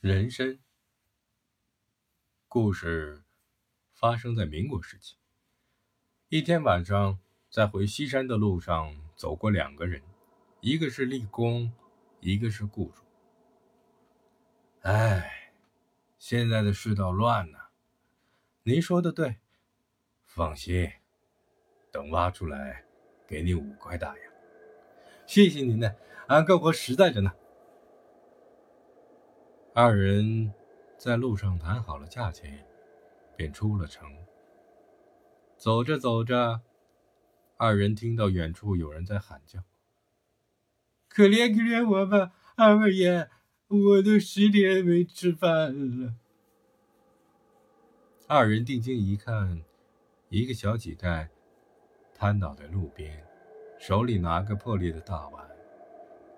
人参。故事发生在民国时期。一天晚上，在回西山的路上，走过两个人，一个是立功，一个是雇主。哎，现在的世道乱呐！您说的对，放心，等挖出来，给你五块大洋。谢谢您呢，俺干活实在着呢。二人在路上谈好了价钱，便出了城。走着走着，二人听到远处有人在喊叫：“可怜可怜我吧，二位爷，我都十天没吃饭了。”二人定睛一看，一个小乞丐瘫倒在路边，手里拿个破裂的大碗，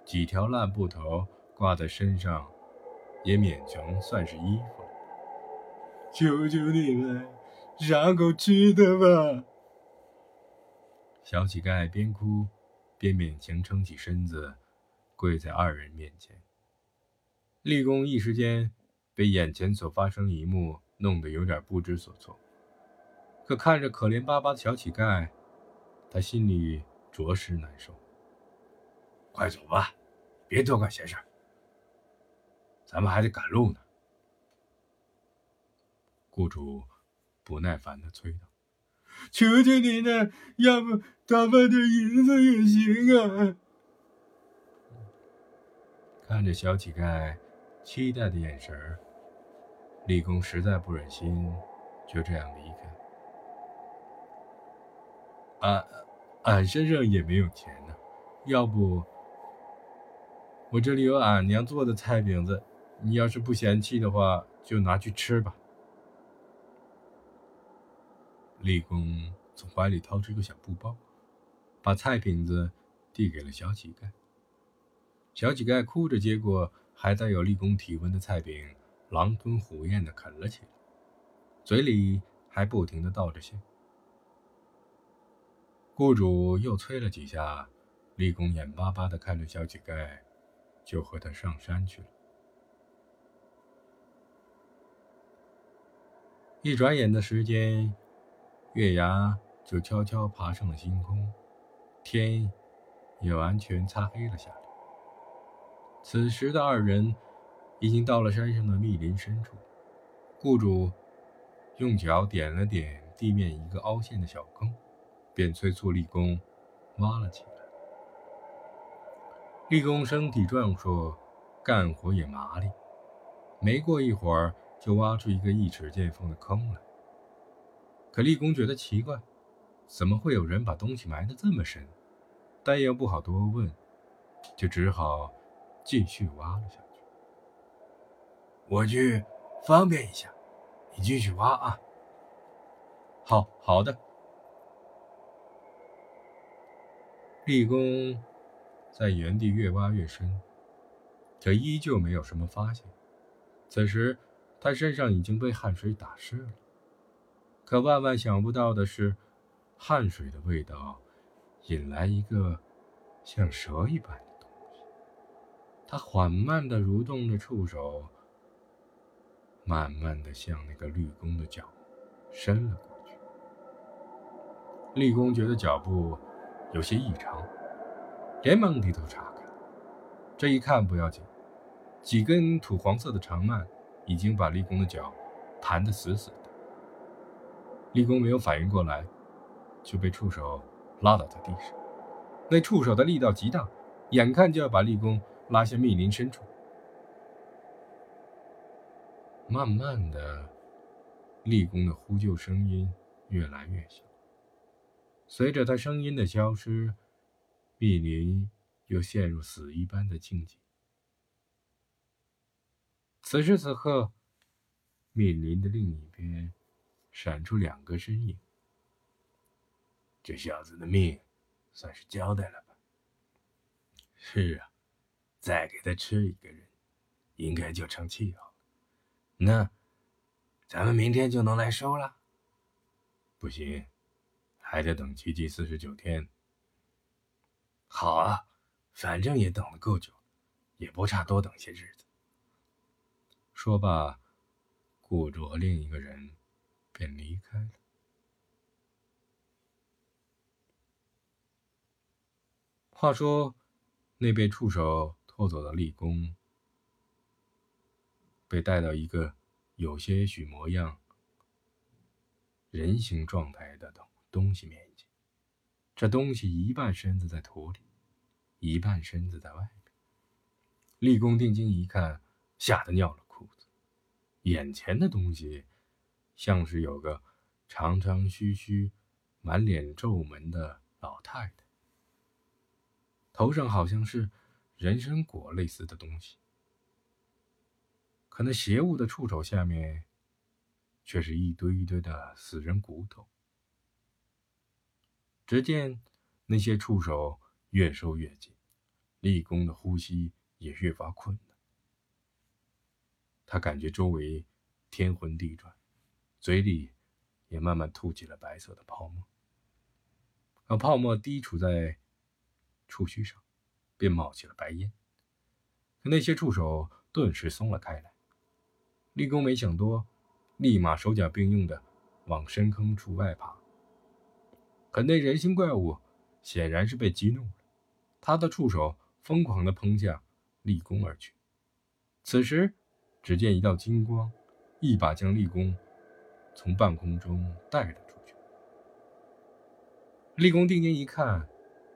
几条烂布头挂在身上。也勉强算是衣服。求求你们，让口吃的吧！小乞丐边哭边勉强撑起身子，跪在二人面前。立功一时间被眼前所发生一幕弄得有点不知所措，可看着可怜巴巴的小乞丐，他心里着实难受。快走吧，别多管闲事。咱们还得赶路呢。雇主不耐烦的催道：“求求您了，要不打发点银子也行啊！”看着小乞丐期待的眼神儿，立功实在不忍心就这样离开。俺俺身上也没有钱呢，要不我这里有俺娘做的菜饼子。你要是不嫌弃的话，就拿去吃吧。立功从怀里掏出一个小布包，把菜饼子递给了小乞丐。小乞丐哭着接过还带有立功体温的菜饼，狼吞虎咽的啃了起来，嘴里还不停的道着谢。雇主又催了几下，立功眼巴巴的看着小乞丐，就和他上山去了。一转眼的时间，月牙就悄悄爬上了星空，天也完全擦黑了下来。此时的二人已经到了山上的密林深处，雇主用脚点了点地面一个凹陷的小坑，便催促立功挖了起来。立功身体壮硕，干活也麻利，没过一会儿。就挖出一个一尺见方的坑来。可立功觉得奇怪，怎么会有人把东西埋得这么深？但又不好多问，就只好继续挖了下去。我去方便一下，你继续挖啊。好好的。立功在原地越挖越深，可依旧没有什么发现。此时。他身上已经被汗水打湿了，可万万想不到的是，汗水的味道引来一个像蛇一般的东西。他缓慢地蠕动着触手，慢慢地向那个绿弓的脚伸了过去。立功觉得脚步有些异常，连忙低头查看。这一看不要紧，几根土黄色的长蔓。已经把立功的脚弹得死死的，立功没有反应过来，就被触手拉倒在地上。那触手的力道极大，眼看就要把立功拉向密林深处。慢慢的，立功的呼救声音越来越小。随着他声音的消失，密林又陷入死一般的静寂。此时此刻，密林的另一边闪出两个身影。这小子的命算是交代了吧？是啊，再给他吃一个人，应该就成气候了。那咱们明天就能来收了？不行，还得等七七四十九天。好啊，反正也等了够久，也不差多等些日子。说罢，顾着和另一个人便离开了。话说，那被触手拖走的立功，被带到一个有些许模样、人形状态的东西面前。这东西一半身子在土里，一半身子在外面。立功定睛一看，吓得尿了。眼前的东西，像是有个长长须须、满脸皱纹的老太太。头上好像是人参果类似的东西，可那邪物的触手下面，却是一堆一堆的死人骨头。只见那些触手越收越紧，立功的呼吸也越发困难。他感觉周围天昏地转，嘴里也慢慢吐起了白色的泡沫，而泡沫滴出在。触须上，便冒起了白烟。可那些触手顿时松了开来。立功没想多，立马手脚并用的往深坑处外爬。可那人形怪物显然是被激怒了，他的触手疯狂地喷向立功而去。此时，只见一道金光，一把将立功从半空中带了出去。立功定睛一看。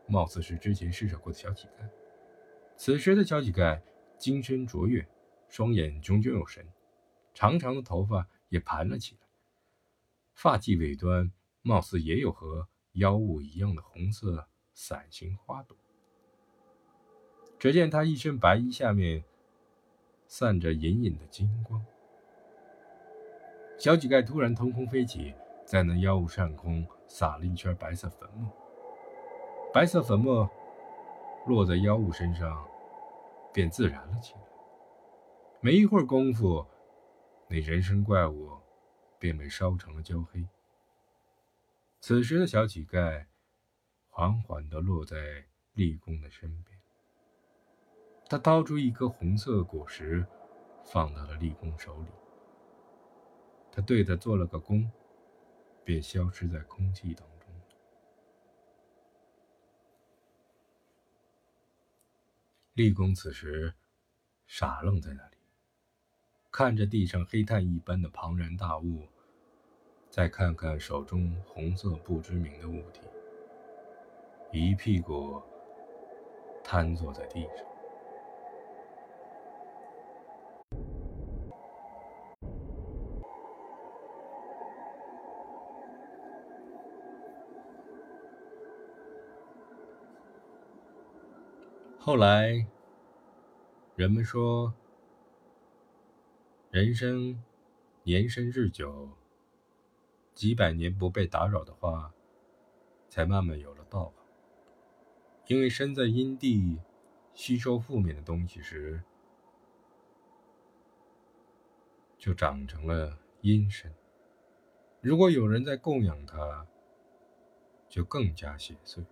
貌似是之前施舍过的小乞丐。此时的小乞丐精神卓越，双眼炯炯有神，长长的头发也盘了起来，发髻尾端貌似也有和妖物一样的红色伞形花朵。只见他一身白衣，下面散着隐隐的金光。小乞丐突然腾空飞起，在那妖物上空撒了一圈白色粉末。白色粉末落在妖物身上，便自燃了起来。没一会儿功夫，那人身怪物便被烧成了焦黑。此时的小乞丐缓缓地落在立功的身边，他掏出一颗红色果实，放到了立功手里。他对他做了个躬，便消失在空气当中。立功此时傻愣在那里，看着地上黑炭一般的庞然大物，再看看手中红色不知名的物体，一屁股瘫坐在地上。后来，人们说，人生年深日久，几百年不被打扰的话，才慢慢有了道行。因为身在阴地，吸收负面的东西时，就长成了阴身。如果有人在供养它，就更加邪祟。